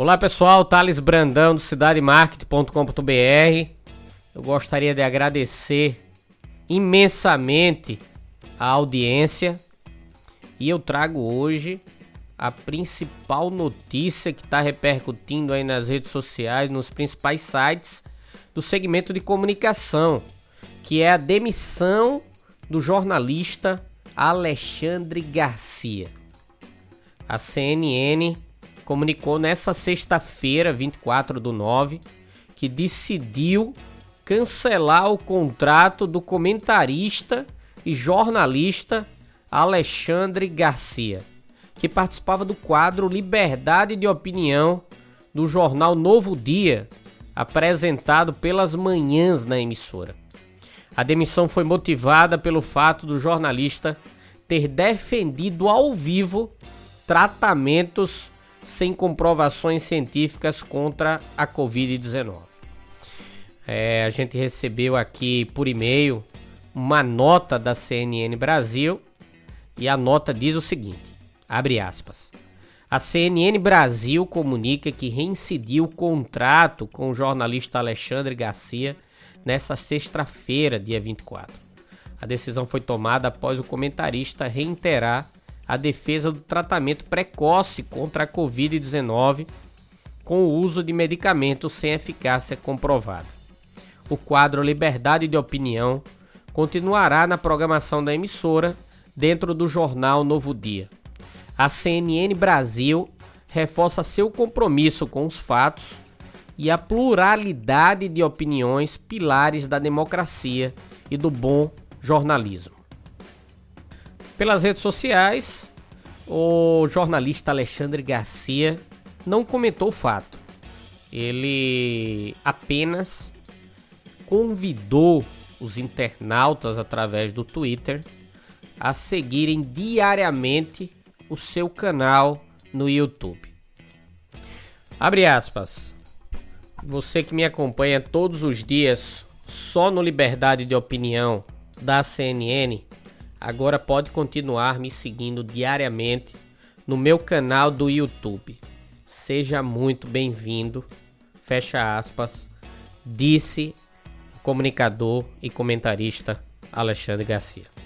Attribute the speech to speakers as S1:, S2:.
S1: Olá pessoal, Thales Brandão do cidademarket.com.br. Eu gostaria de agradecer imensamente a audiência e eu trago hoje a principal notícia que está repercutindo aí nas redes sociais, nos principais sites do segmento de comunicação, que é a demissão do jornalista Alexandre Garcia. A CNN comunicou nessa sexta-feira, 24 do 9, que decidiu cancelar o contrato do comentarista e jornalista Alexandre Garcia, que participava do quadro Liberdade de Opinião do jornal Novo Dia, apresentado pelas manhãs na emissora. A demissão foi motivada pelo fato do jornalista ter defendido ao vivo tratamentos sem comprovações científicas contra a Covid-19. É, a gente recebeu aqui por e-mail uma nota da CNN Brasil e a nota diz o seguinte: abre aspas. A CNN Brasil comunica que reincidiu o contrato com o jornalista Alexandre Garcia nesta sexta-feira, dia 24. A decisão foi tomada após o comentarista reiterar a defesa do tratamento precoce contra a Covid-19 com o uso de medicamentos sem eficácia comprovada. O quadro Liberdade de Opinião continuará na programação da emissora dentro do jornal Novo Dia. A CNN Brasil reforça seu compromisso com os fatos e a pluralidade de opiniões, pilares da democracia e do bom jornalismo. Pelas redes sociais, o jornalista Alexandre Garcia não comentou o fato. Ele apenas convidou os internautas através do Twitter a seguirem diariamente o seu canal no YouTube. Abre aspas. Você que me acompanha todos os dias só no Liberdade de Opinião da CNN agora pode continuar me seguindo diariamente no meu canal do YouTube. Seja muito bem-vindo. Fecha aspas. Disse o comunicador e comentarista Alexandre Garcia.